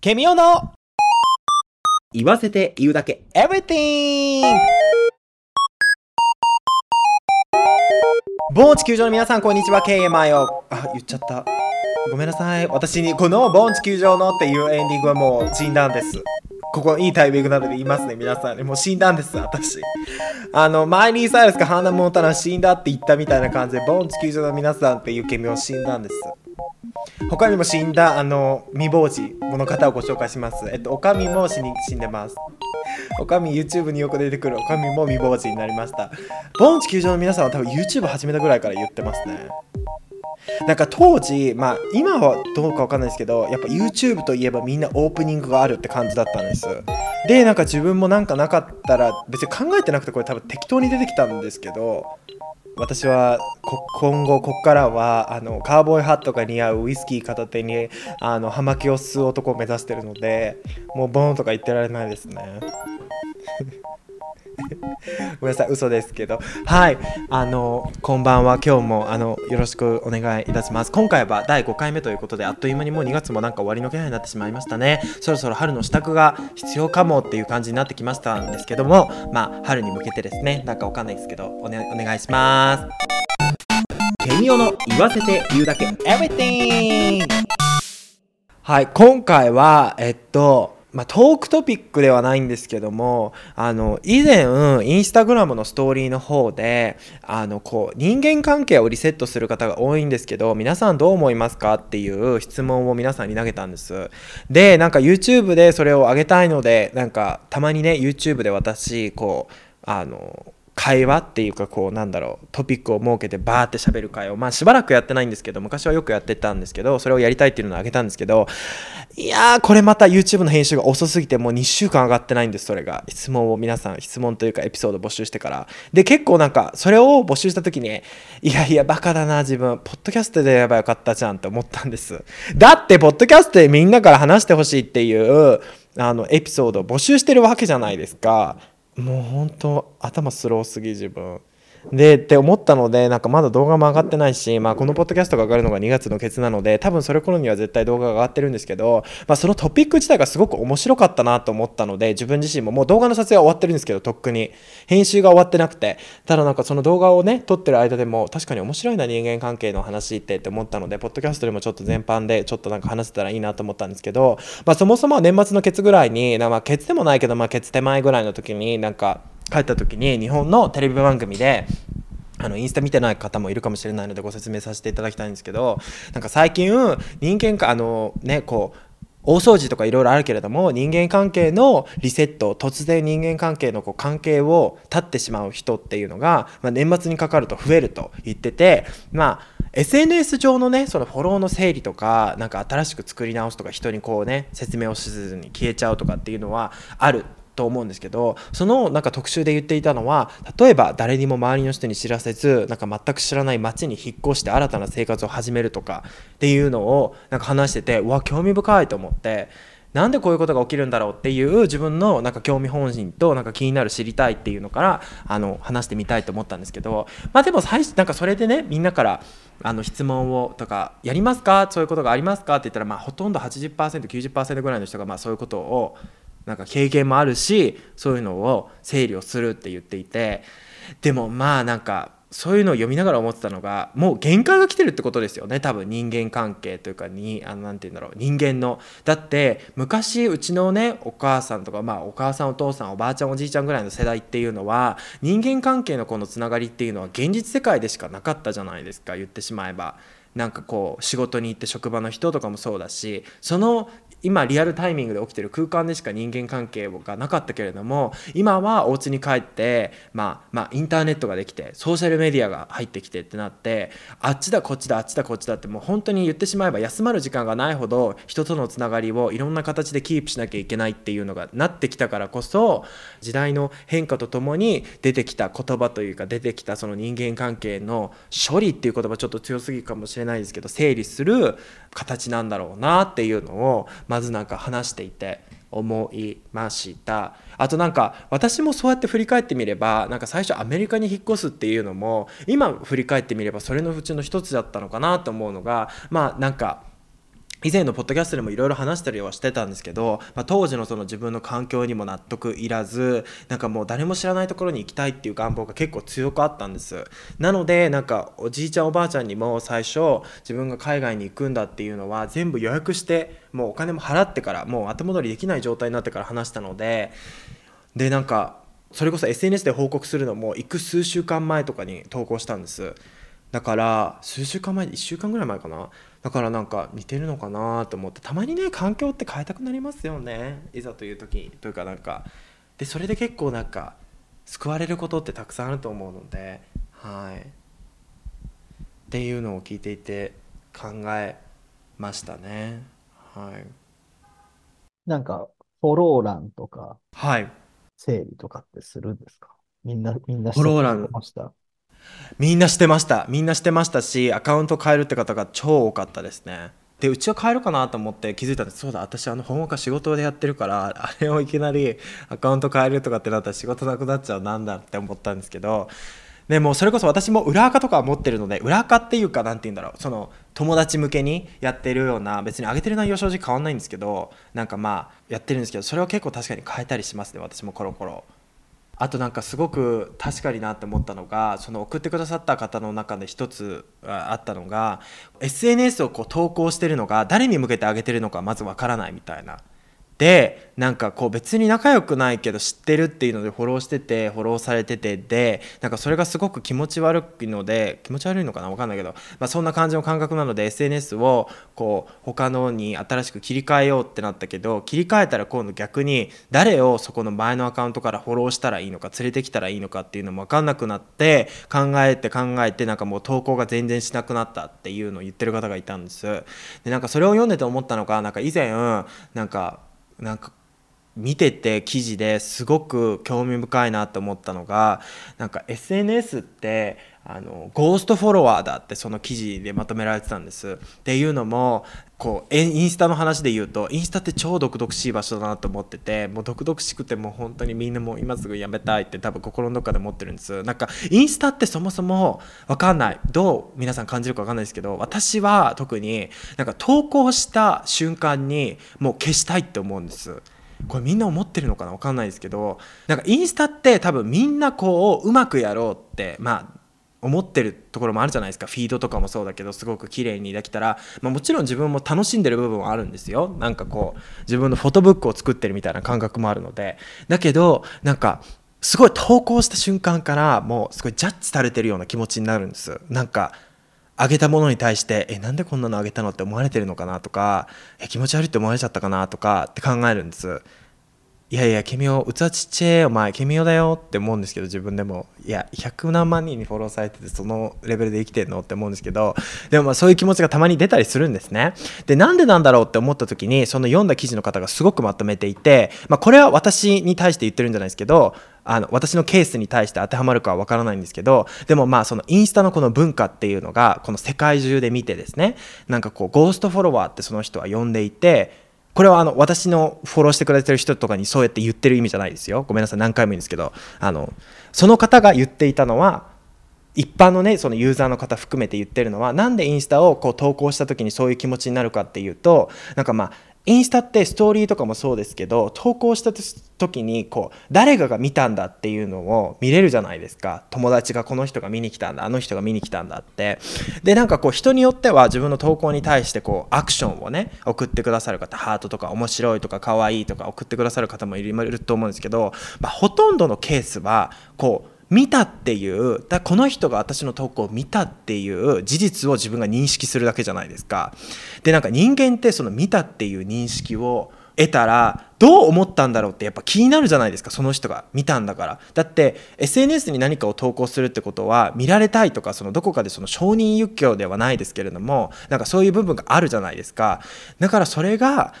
ケミオの言わせて言うだけ。Everything! ボーン地球上の皆さん、こんにちは。KMI よ。あ、言っちゃった。ごめんなさい。私に、このボーン地球上のっていうエンディングはもう死んだんです。ここいいタイミングなので言いますね、皆さんに。もう死んだんです、私。あの、マイリー・サイラスかハーナ・モンタナ死んだって言ったみたいな感じで、ボーン地球上の皆さんっていうケミオ死んだんです。他にも死んだ、あの、未亡人の方をご紹介します。えっと、おかみも死に死んでます。おかみ YouTube によく出てくるおかみも未亡人になりました。ボーン地球上の皆さんは多分 YouTube 始めたぐらいから言ってますね。なんか当時、まあ今はどうかわかんないですけど、やっぱ YouTube といえばみんなオープニングがあるって感じだったんです。で、なんか自分もなんかなかったら、別に考えてなくてこれ多分適当に出てきたんですけど、私は今後ここからはあのカーボーイハットが似合うウイスキー片手にあの葉巻を吸う男を目指してるのでもうボーンとか言ってられないですね。ごめんなさい嘘ですけど。はい。あのこんばんは。今日もあのよろしくお願いいたします。今回は第5回目ということであっという間にもう2月もなんか終わりの気配になってしまいましたね。そろそろ春の支度が必要かもっていう感じになってきましたんですけどもまあ春に向けてですね。なんかわかんないですけどお,、ね、お願いします。ケミオの言わせて言うだけ。Everything! はい、今回は、えっと、まあ、トークトピックではないんですけども、あの、以前、インスタグラムのストーリーの方で、あの、こう、人間関係をリセットする方が多いんですけど、皆さんどう思いますかっていう質問を皆さんに投げたんです。で、なんか YouTube でそれを上げたいので、なんか、たまにね、YouTube で私、こう、あの、会話っていうかこうなんだろうトピックを設けてバーって喋る会をまあしばらくやってないんですけど昔はよくやってたんですけどそれをやりたいっていうのをあげたんですけどいやーこれまた YouTube の編集が遅すぎてもう2週間上がってないんですそれが。質問を皆さん質問というかエピソード募集してから。で結構なんかそれを募集した時にいやいやバカだな自分ポッドキャストでやればよかったじゃんって思ったんです。だってポッドキャストでみんなから話してほしいっていうあのエピソードを募集してるわけじゃないですか。もう本当頭スローすぎ自分。でって思ったのでなんかまだ動画も上がってないし、まあ、このポッドキャストが上がるのが2月のケツなので多分それ頃には絶対動画が上がってるんですけど、まあ、そのトピック自体がすごく面白かったなと思ったので自分自身ももう動画の撮影は終わってるんですけどとっくに。編集が終わってなくて。ただなんかその動画をね撮ってる間でも確かに面白いな人間関係の話ってって思ったのでポッドキャストでもちょっと全般でちょっとなんか話せたらいいなと思ったんですけど、まあ、そもそも年末のケツぐらいになまあケツでもないけど、まあ、ケツ手前ぐらいの時になんか帰った時に日本のテレビ番組であのインスタ見てない方もいるかもしれないのでご説明させていただきたいんですけどなんか最近人間かあのねこう大掃除とかいろいろあるけれども人間関係のリセット突然人間関係のこう関係を断ってしまう人っていうのが、まあ、年末にかかると増えると言っててまあ SNS 上のねそのフォローの整理とかなんか新しく作り直すとか人にこうね説明をしずに消えちゃうとかっていうのはあると思うんですけどそのなんか特集で言っていたのは例えば誰にも周りの人に知らせずなんか全く知らない町に引っ越して新たな生活を始めるとかっていうのをなんか話しててうわ興味深いと思ってなんでこういうことが起きるんだろうっていう自分のなんか興味本心となんか気になる知りたいっていうのからあの話してみたいと思ったんですけどまあでも最初なんかそれでねみんなからあの質問をとかやりますか？そういうことがありますか？って言ったらまあほとんど 80%90% ぐらいの人がまあそういうことをなんか経験もあるしそういうのを整理をするって言っていてでもまあなんかそういうのを読みながら思ってたのがもう限界が来てるってことですよね多分。人間関係というかにあのなんて言うんだろう。人間の。だって昔うちのねお母さんとかまあお母さんお父さんおばあちゃんおじいちゃんぐらいの世代っていうのは人間関係のこのつながりっていうのは現実世界でしかなかったじゃないですか言ってしまえば。なんかこう仕事に行って職場の人とかもそうだしその今リアルタイミングで起きてる空間でしか人間関係がなかったけれども今はお家に帰って、まあ、まあインターネットができてソーシャルメディアが入ってきてってなってあっちだこっちだあっちだこっちだってもう本当に言ってしまえば休まる時間がないほど人とのつながりをいろんな形でキープしなきゃいけないっていうのがなってきたからこそ時代の変化とともに出てきた言葉というか出てきたその人間関係の処理っていう言葉ちょっと強すぎるかもしれないですけど整理する形なんだろうなっていうのをまあまずなんか話していて思いました。あとなんか私もそうやって振り返ってみればなんか最初アメリカに引っ越すっていうのも今振り返ってみればそれのうちの一つだったのかなと思うのがまあなんか以前のポッドキャストでもいろいろ話したりはしてたんですけど、まあ、当時のその自分の環境にも納得いらずなんかもう誰も知らないところに行きたいっていう願望が結構強くあったんです。なのでなんかおじいちゃんおばあちゃんにも最初自分が海外に行くんだっていうのは全部予約してもうお金も払ってからもう後戻りできない状態になってから話したのででなんかそれこそ SNS で報告するのも行く数週間前とかに投稿したんです。だから数週間前1週間ぐらい前かな？だからなんか似てるのかなと思ってたまにね環境って変えたくなりますよね。いざという時というかなんかでそれで結構なんか救われることってたくさんあると思うので。はい。っていうのを聞いていて考えましたね。はい。なんか、フォロー欄とか、はい。整理とかってするんですか？みんな、みんなフォロー欄。してました？みんなしてました。みんなしてましたしアカウント変えるって方が超多かったですね。でうちは変えるかなと思って気づいたんです。そうだ私あの本岡仕事でやってるからあれをいきなりアカウント変えるとかってなったら仕事なくなっちゃうなんだって思ったんですけど。でもそれこそ私も裏垢とか持ってるので裏垢っていうかなんて言うんだろう。その友達向けにやってるような別に上げてる内容正直変わんないんですけどなんかまあやってるんですけどそれは結構確かに変えたりしますね私もコロコロ。あとなんかすごく確かになって思ったのがその送ってくださった方の中で一つあったのが SNS をこう投稿してるのが誰に向けてあげてるのかまずわからないみたいな。でなんかこう別に仲良くないけど知ってるっていうのでフォローしててフォローされててでなんかそれがすごく気持ち悪いので気持ち悪いのかな分かんないけど、まあ、そんな感じの感覚なので SNS をこう他のに新しく切り替えようってなったけど切り替えたら今度逆に誰をそこの前のアカウントからフォローしたらいいのか連れてきたらいいのかっていうのも分かんなくなって考えて考えてなんかもう投稿が全然しなくなったっていうのを言ってる方がいたんです。でなんかそれを読んでて思ったのがなんか以前なんかなんか見てて記事ですごく興味深いなと思ったのがなんか SNS ってあのゴーストフォロワーだってその記事でまとめられてたんです。っていうのもこうインスタの話で言うとインスタって超毒々しい場所だなと思っててもう毒々しくてもう本当にみんなもう今すぐやめたいって多分心のどっかで思ってるんです。なんかインスタってそもそも分かんない。どう皆さん感じるか分かんないですけど私は特になんか投稿した瞬間にもう消したいって思うんです。これみんな思ってるのかな分かんないですけどなんかインスタって多分みんなこううまくやろうってまあ思ってるところもあるじゃないですか。フィードとかもそうだけどすごく綺麗にできたら、まあ、もちろん自分も楽しんでる部分はあるんですよ。なんかこう自分のフォトブックを作ってるみたいな感覚もあるので。だけどなんかすごい投稿した瞬間からもうすごいジャッジされてるような気持ちになるんです。なんかあげたものに対してえなんでこんなのあげたのって思われてるのかなとかえ気持ち悪いって思われちゃったかなとかって考えるんです。いやいや、ケミオ、器ちっちゃい、お前、ケミオだよ。って思うんですけど、自分でも。いや、100何万人にフォローされてて、そのレベルで生きてんの？って思うんですけど、でもまあそういう気持ちがたまに出たりするんですね。で、なんでなんだろうって思った時に、その読んだ記事の方がすごくまとめていて、まあこれは私に対して言ってるんじゃないですけど、あの私のケースに対して当てはまるかは分からないんですけどでもまあそのインスタのこの文化っていうのがこの世界中で見てですね。なんかこうゴーストフォロワーってその人は呼んでいてこれはあの私のフォローしてくれてる人とかにそうやって言ってる意味じゃないですよ。ごめんなさい。何回も言うんですけど。あのその方が言っていたのは一般のねそのユーザーの方含めて言ってるのはなんでインスタをこう投稿した時にそういう気持ちになるかっていうとなんかまあインスタってストーリーとかもそうですけど投稿した時にこう誰かが見たんだっていうのを見れるじゃないですか。友達がこの人が見に来たんだあの人が見に来たんだって。でなんかこう人によっては自分の投稿に対してこうアクションをね送ってくださる方ハートとか面白いとか可愛いとか送ってくださる方もいると思うんですけど、まあ、ほとんどのケースはこう見たっていうだこの人が私の投稿を見たっていう事実を自分が認識するだけじゃないですか。でなんか人間ってその見たっていう認識を得たらどう思ったんだろうってやっぱ気になるじゃないですかその人が見たんだから。だって SNS に何かを投稿するってことは見られたいとかそのどこかでその承認欲求ではないですけれどもなんかそういう部分があるじゃないですか。だからそれが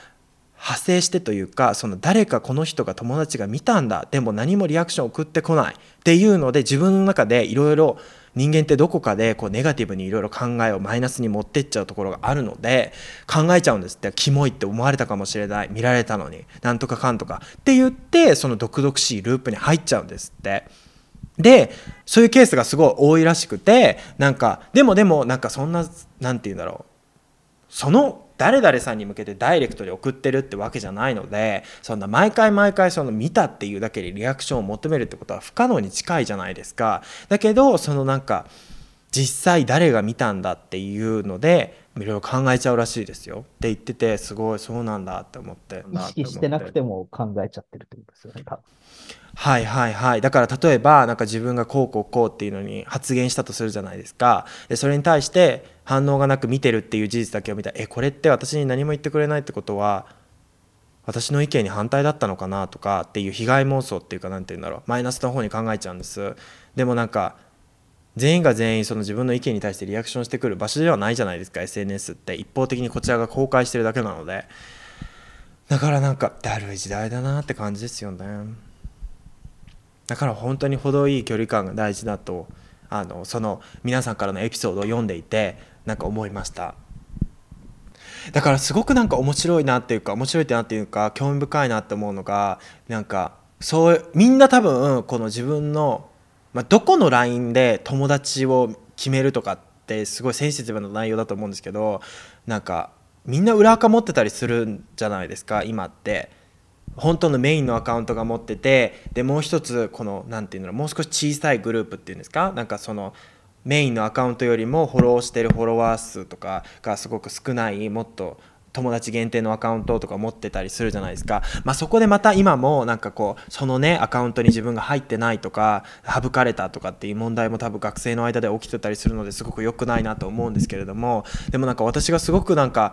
派生してというかその誰かこの人が友達が見たんだでも何もリアクション送ってこないっていうので自分の中でいろいろ人間ってどこかでこうネガティブにいろいろ考えをマイナスに持ってっちゃうところがあるので考えちゃうんですって。キモいって思われたかもしれない。見られたのに。なんとかかんとか。って言ってその毒々しいループに入っちゃうんですって。でそういうケースがすごい多いらしくてなんかでもでもなんかそんななんて言うんだろう。その誰々さんに向けてダイレクトに送ってるってわけじゃないのでそんな毎回毎回その見たっていうだけでリアクションを求めるってことは不可能に近いじゃないですか。だけどそのなんか実際誰が見たんだっていうのでいろいろ考えちゃうらしいですよ。って言っててすごいそうなんだって思って。意識してなくても考えちゃってるってことですよね、多分。はいはいはい。だから例えばなんか自分がこうこうこうっていうのに発言したとするじゃないですか。でそれに対して反応がなく見てるっていう事実だけを見た。らえこれって私に何も言ってくれないってことは私の意見に反対だったのかなとかっていう被害妄想っていうか何て言うんだろう。マイナスの方に考えちゃうんです。でもなんか全員が全員その自分の意見に対してリアクションしてくる場所ではないじゃないですか。SNS って。一方的にこちらが公開してるだけなので。だからなんかだるい時代だなって感じですよね。だから本当に程いい距離感が大事だとあのその皆さんからのエピソードを読んでいてなんか思いました。だからすごくなんか面白いなっていうか面白いってなっていうか興味深いなって思うのがなんかそうみんな多分この自分の、まあ、どこの LINE で友達を決めるとかってすごいセンシティブな内容だと思うんですけどなんかみんな裏垢持ってたりするんじゃないですか今って。本当のメインのアカウントが持っててでもう一つこの何て言うんだろうもう少し小さいグループっていうんですか？なんかそのメインのアカウントよりもフォローしてるフォロワー数とかがすごく少ないもっと友達限定のアカウントとか持ってたりするじゃないですか、まあ、そこでまた今もなんかこうそのねアカウントに自分が入ってないとか省かれたとかっていう問題も多分学生の間で起きてたりするのですごく良くないなと思うんですけれども。でもなんか私がすごくなんか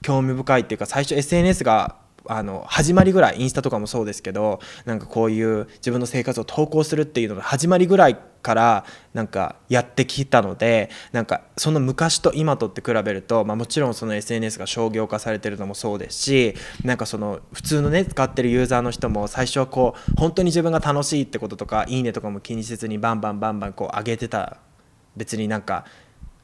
興味深いっていうか最初 SNS があの始まりぐらいインスタとかもそうですけどなんかこういう自分の生活を投稿するっていうのが始まりぐらいからなんかやってきたのでなんかその昔と今とって比べると、まあ、もちろんその SNS が商業化されてるのもそうですしなんかその普通のね使ってるユーザーの人も最初はこう本当に自分が楽しいってこととかいいねとかも気にせずにバンバンバンバンこう上げてた。別になんか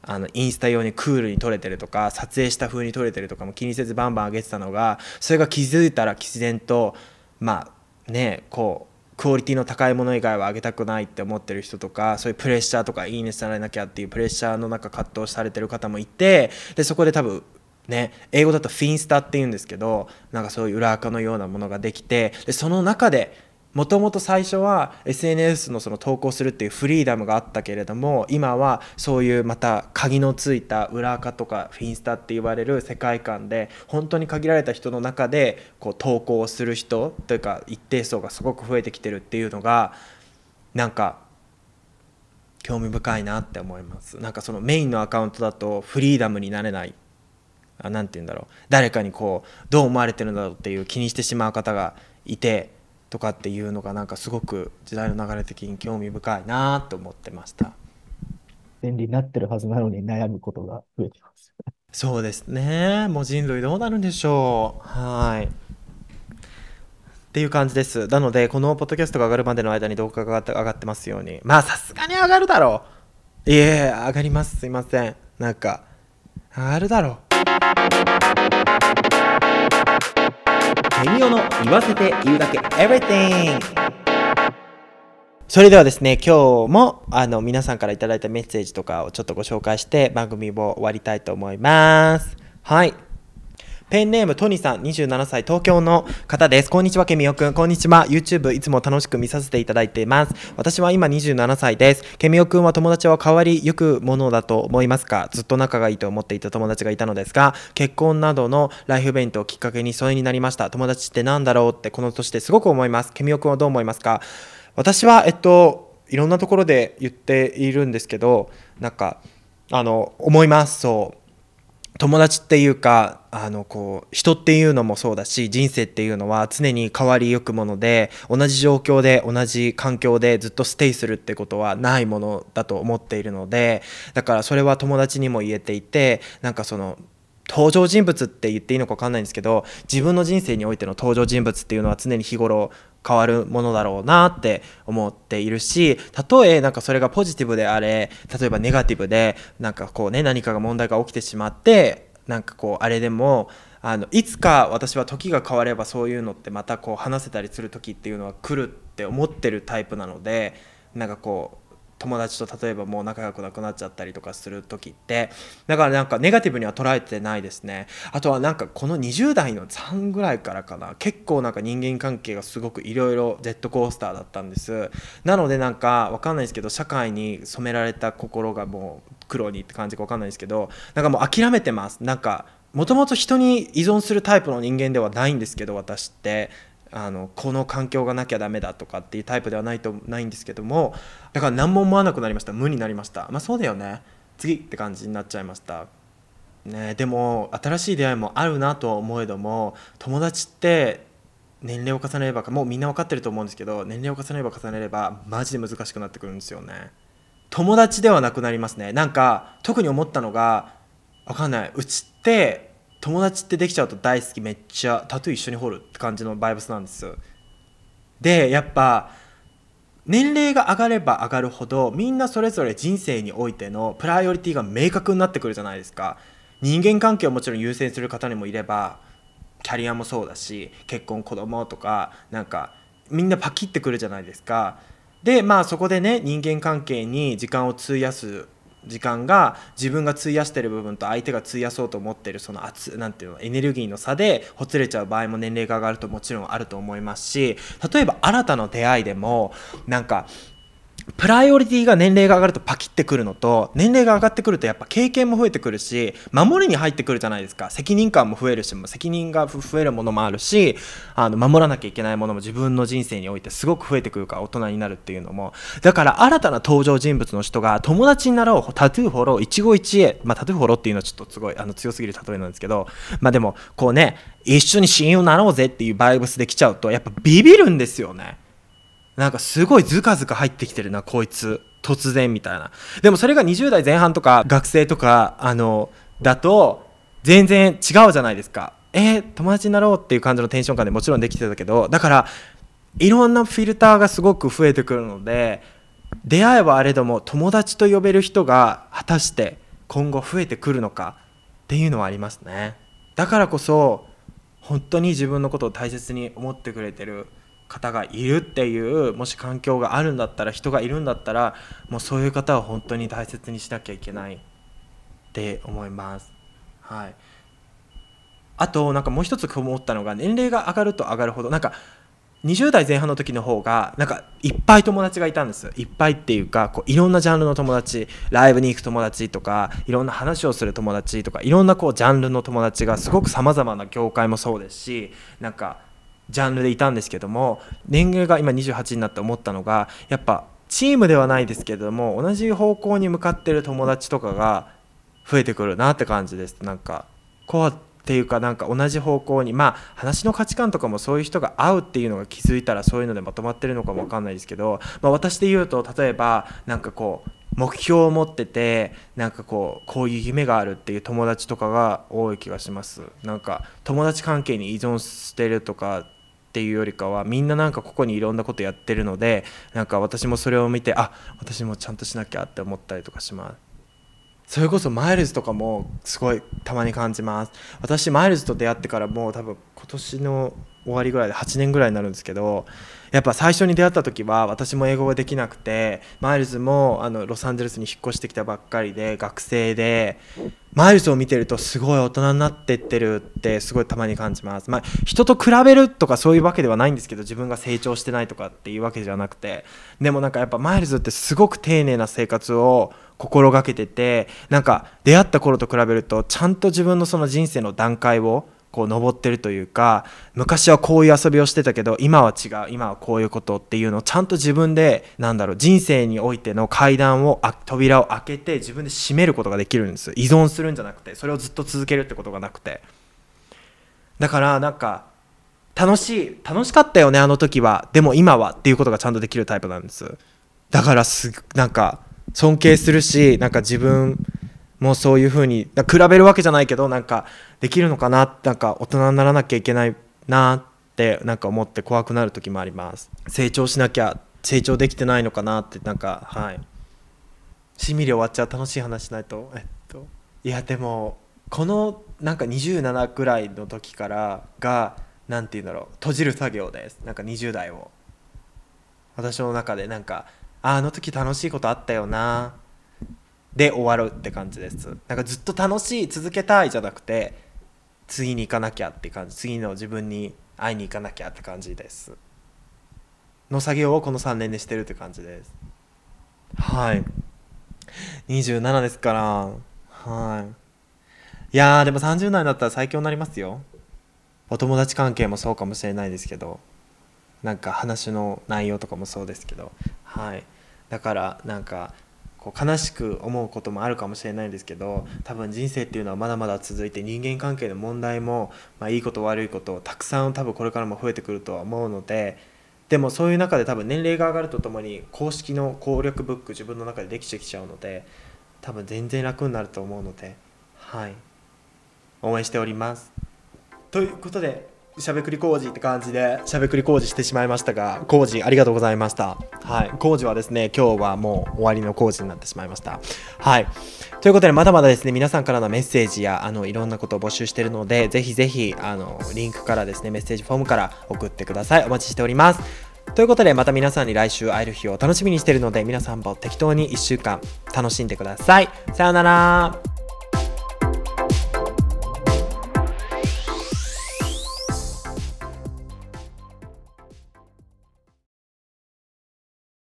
あのインスタ用にクールに撮れてるとか撮影した風に撮れてるとかも気にせずバンバン上げてたのがそれが気づいたら自然とまあねこうクオリティの高いもの以外は上げたくないって思ってる人とかそういうプレッシャーとかいいねされなきゃっていうプレッシャーの中葛藤されてる方もいてでそこで多分ね、英語だとフィンスタっていうんですけどなんかそういう裏垢のようなものができてでその中でもともと最初は SNS のその投稿するっていうフリーダムがあったけれども今はそういうまた鍵のついた裏垢とかフィンスタって言われる世界観で本当に限られた人の中でこう投稿する人というか一定層がすごく増えてきてるっていうのがなんか興味深いなって思います。なんかそのメインのアカウントだとフリーダムになれない。何て言うんだろう。誰かにこうどう思われてるんだろうっていう気にしてしまう方がいてとかっていうのがなんかすごく時代の流れ的に興味深いなと思ってました。便利になってるはずなのに悩むことが増えてます。そうですね。もう人類どうなるんでしょう。はい。っていう感じです。なのでこのポッドキャストが上がるまでの間に動画が上がってますように。まあさすがに上がるだろう。いえ上がります。すいません。なんか上がるだろうケミオの言わせて言うだけ。Everything それではですね今日もあの皆さんから頂いたメッセージとかをちょっとご紹介して番組を終わりたいと思います。はい。ペンネームトニさん27歳東京の方です。こんにちはケミオくん。こんにちは。YouTube いつも楽しく見させていただいています。私は今27歳です。ケミオくんは友達は変わりゆくものだと思いますか？ずっと仲がいいと思っていた友達がいたのですが結婚などのライフイベントをきっかけに疎遠になりました。友達ってなんだろうってこの年ですごく思います。ケミオくんはどう思いますか？私はえっといろんなところで言っているんですけどなんかあの思います。そう。友達っていうかあのこう人っていうのもそうだし人生っていうのは常に変わりゆくもので同じ状況で同じ環境でずっとステイするってことはないものだと思っているのでだからそれは友達にも言えていてなんかその登場人物って言っていいのか分かんないんですけど自分の人生においての登場人物っていうのは常に日頃変わるものだろうなって思っているしたとえなんかそれがポジティブであれ例えばネガティブでなんかこうね何かが問題が起きてしまってなんかこうあれでもあのいつか私は時が変わればそういうのってまたこう話せたりする時っていうのは来るって思ってるタイプなのでなんかこう友達と例えばもう仲良くなくなっちゃったりとかする時ってだからなんかネガティブには捉えてないですね。あとはなんかこの20代の3ぐらいからかな結構なんか人間関係がすごくいろいろジェットコースターだったんですなのでなんかわかんないですけど社会に染められた心がもう黒にって感じかわかんないですけどなんかもう諦めてますなんかもともと人に依存するタイプの人間ではないんですけど私ってあのこの環境がなきゃダメだとかっていうタイプではないとないんですけどもだから何も思わなくなりました。無になりました。まあそうだよね。次って感じになっちゃいました。ねでも新しい出会いもあるなとは思えども友達って年齢を重ねればもうみんな分かってると思うんですけど年齢を重ねれば重ねればマジで難しくなってくるんですよね。友達ではなくなりますね。なんか特に思ったのが分かんない。うちって友達ってできちゃうと大好きめっちゃタトゥー一緒に彫るって感じのバイブスなんですでやっぱ年齢が上がれば上がるほどみんなそれぞれ人生においてのプライオリティが明確になってくるじゃないですか。人間関係をもちろん優先する方にもいればキャリアもそうだし結婚子供とかなんかみんなパキってくるじゃないですか。でまあそこでね人間関係に時間を費やす時間が自分が費やしてる部分と相手が費やそうと思ってるその圧なんていうのエネルギーの差でほつれちゃう場合も年齢が上がるともちろんあると思いますし例えば新たな出会いでもなんかプライオリティが年齢が上がるとパキってくるのと年齢が上がってくるとやっぱ経験も増えてくるし守りに入ってくるじゃないですか責任感も増えるし責任が増えるものもあるしあの守らなきゃいけないものも自分の人生においてすごく増えてくるから大人になるっていうのもだから新たな登場人物の人が友達になろうタトゥーフォロー一期一会、まあ、タトゥーフォローっていうのはちょっとすごいあの強すぎる例えなんですけどまあでもこうね一緒に親友になろうぜっていうバイブスできちゃうとやっぱビビるんですよね。なんかすごいズカズカ入ってきてるなこいつ突然みたいな。でもそれが20代前半とか学生とかあのだと全然違うじゃないですか。えー、友達になろうっていう感じのテンション感でもちろんできてたけどだからいろんなフィルターがすごく増えてくるので出会いはあれども友達と呼べる人が果たして今後増えてくるのかっていうのはありますね。だからこそ本当に自分のことを大切に思ってくれてる方がいるっていうもし環境があるんだったら人がいるんだったらもうそういう方は本当に大切にしなきゃいけないって思います。はい、あとなんかもう一つ思ったのが年齢が上がると上がるほどなんか20代前半の時の方がなんかいっぱい友達がいたんですいっぱいっていうかこういろんなジャンルの友達ライブに行く友達とかいろんな話をする友達とかいろんなこうジャンルの友達がすごくさまざまな業界もそうですしなんかジャンルでいたんですけども年齢が今28になって思ったのがやっぱチームではないですけども同じ方向に向かってる友達とかが増えてくるなって感じです。なんかコアっていうかなんか同じ方向にまあ話の価値観とかもそういう人が合うっていうのが気づいたらそういうのでまとまってるのかも分かんないですけど、まあ、私で言うと例えばなんかこう目標を持っててなんかこうこういう夢があるっていう友達とかが多い気がします。なんか友達関係に依存してるとかっていうよりかはみんななんかここにいろんなことやってるのでなんか私もそれを見てあ私もちゃんとしなきゃって思ったりとかします。それこそマイルズとかもすごいたまに感じます。私マイルズと出会ってからもう多分今年の終わりぐらいで8年ぐらいになるんですけどやっぱ最初に出会った時は私も英語ができなくてマイルズもあのロサンゼルスに引っ越してきたばっかりで学生でマイルズを見てるとすごい大人になってってるってすごいたまに感じます。まあ、人と比べるとかそういうわけではないんですけど自分が成長してないとかっていうわけじゃなくてでもなんかやっぱマイルズってすごく丁寧な生活を心がけててなんか出会った頃と比べるとちゃんと自分のその人生の段階をこう登ってるというか昔はこういう遊びをしてたけど今は違う今はこういうことっていうのをちゃんと自分でなんだろう人生においての階段を扉を開けて自分で閉めることができるんです依存するんじゃなくてそれをずっと続けるってことがなくて。だからなんか楽しい楽しかったよねあの時は。でも今はっていうことがちゃんとできるタイプなんです。だからすなんか尊敬するしなんか自分もうそういうふうに比べるわけじゃないけどなんかできるのかななんか大人にならなきゃいけないなってなんか思って怖くなる時もあります。成長しなきゃ成長できてないのかなってなんかはい。しみり終わっちゃう楽しい話しないと。えっといやでもこのなんか27くらいの時からが何て言うんだろう閉じる作業です。なんか20代を。私の中でなんかああの時楽しいことあったよな。で終わるって感じです。なんかずっと楽しい続けたいじゃなくて次に行かなきゃって感じ。次の自分に会いに行かなきゃって感じです。の作業をこの3年でしてるって感じです。はい。27ですから。はい。いやーでも30代になったら最強になりますよ。お友達関係もそうかもしれないですけど。なんか話の内容とかもそうですけど。はい。だからなんかこう悲しく思うこともあるかもしれないですけど多分人生っていうのはまだまだ続いて人間関係の問題も、まあ、いいこと悪いことたくさん多分これからも増えてくるとは思うのででもそういう中で多分年齢が上がるとともに公式の攻略ブック自分の中でできてきちゃうので多分全然楽になると思うのではい。応援しております。ということでしゃべくり工事って感じでしゃべくり工事してしまいましたが工事ありがとうございました。はい。工事はですね今日はもう終わりの工事になってしまいました。はい。ということでまだまだですね皆さんからのメッセージやあのいろんなことを募集しているのでぜひぜひあのリンクからですねメッセージフォームから送ってください。お待ちしております。ということでまた皆さんに来週会える日を楽しみにしているので皆さんも適当に1週間楽しんでください。さようなら。